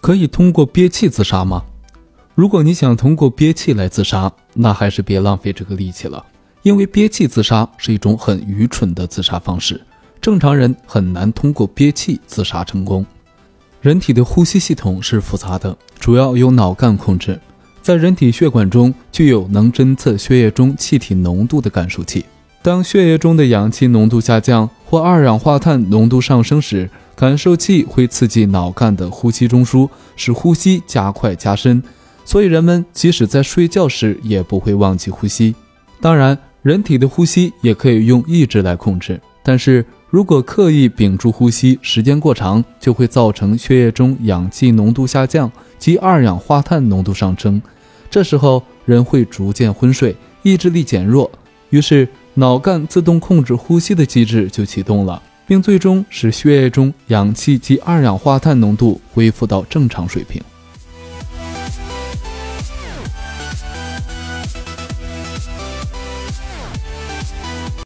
可以通过憋气自杀吗？如果你想通过憋气来自杀，那还是别浪费这个力气了，因为憋气自杀是一种很愚蠢的自杀方式，正常人很难通过憋气自杀成功。人体的呼吸系统是复杂的，主要由脑干控制。在人体血管中具有能侦测血液中气体浓度的感受器。当血液中的氧气浓度下降或二氧化碳浓度上升时，感受器会刺激脑干的呼吸中枢，使呼吸加快加深。所以人们即使在睡觉时也不会忘记呼吸。当然，人体的呼吸也可以用意志来控制，但是如果刻意屏住呼吸时间过长，就会造成血液中氧气浓度下降及二氧化碳浓度上升。这时候人会逐渐昏睡，意志力减弱，于是脑干自动控制呼吸的机制就启动了，并最终使血液中氧气及二氧化碳浓度恢复到正常水平。